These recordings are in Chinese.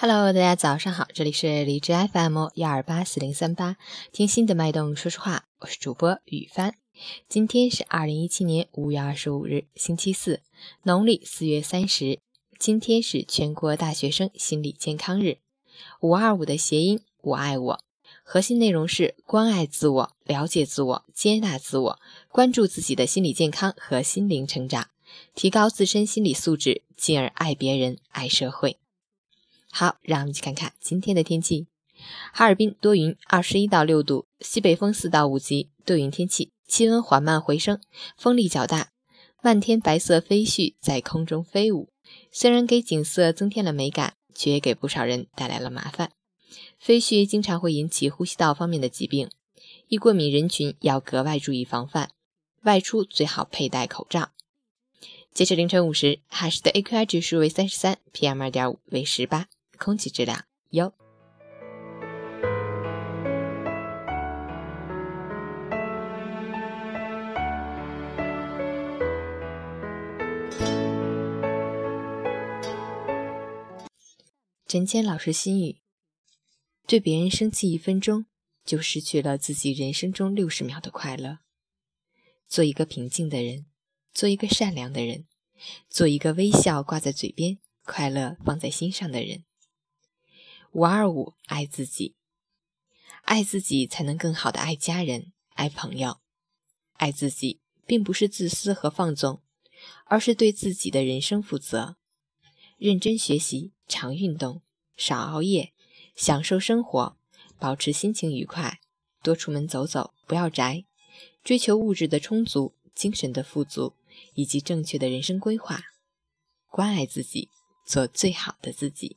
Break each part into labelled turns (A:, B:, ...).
A: Hello，大家早上好，这里是荔枝 FM 幺二八四零三八，听心的脉动说说话，我是主播雨帆。今天是二零一七年五月二十五日，星期四，农历四月三十。今天是全国大学生心理健康日。五二五的谐音“我爱我”，核心内容是关爱自我、了解自我、接纳自我，关注自己的心理健康和心灵成长，提高自身心理素质，进而爱别人、爱社会。好，让我们去看看今天的天气。哈尔滨多云，二十一到六度，西北风四到五级，多云天气，气温缓慢回升，风力较大，漫天白色飞絮在空中飞舞。虽然给景色增添了美感，却也给不少人带来了麻烦。飞絮经常会引起呼吸道方面的疾病，易过敏人群要格外注意防范，外出最好佩戴口罩。截至凌晨五时，哈市的 AQI 指数为三十三，PM 二点五为十八。空气质量优。陈谦老师心语：对别人生气一分钟，就失去了自己人生中六十秒的快乐。做一个平静的人，做一个善良的人，做一个微笑挂在嘴边、快乐放在心上的人。五二五，爱自己，爱自己才能更好的爱家人、爱朋友。爱自己，并不是自私和放纵，而是对自己的人生负责。认真学习，常运动，少熬夜，享受生活，保持心情愉快，多出门走走，不要宅。追求物质的充足，精神的富足，以及正确的人生规划。关爱自己，做最好的自己。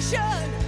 B: nation.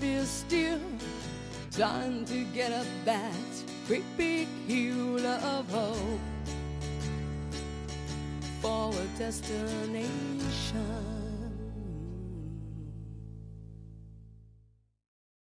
B: There's still time to get up that great big hill of hope for a destination.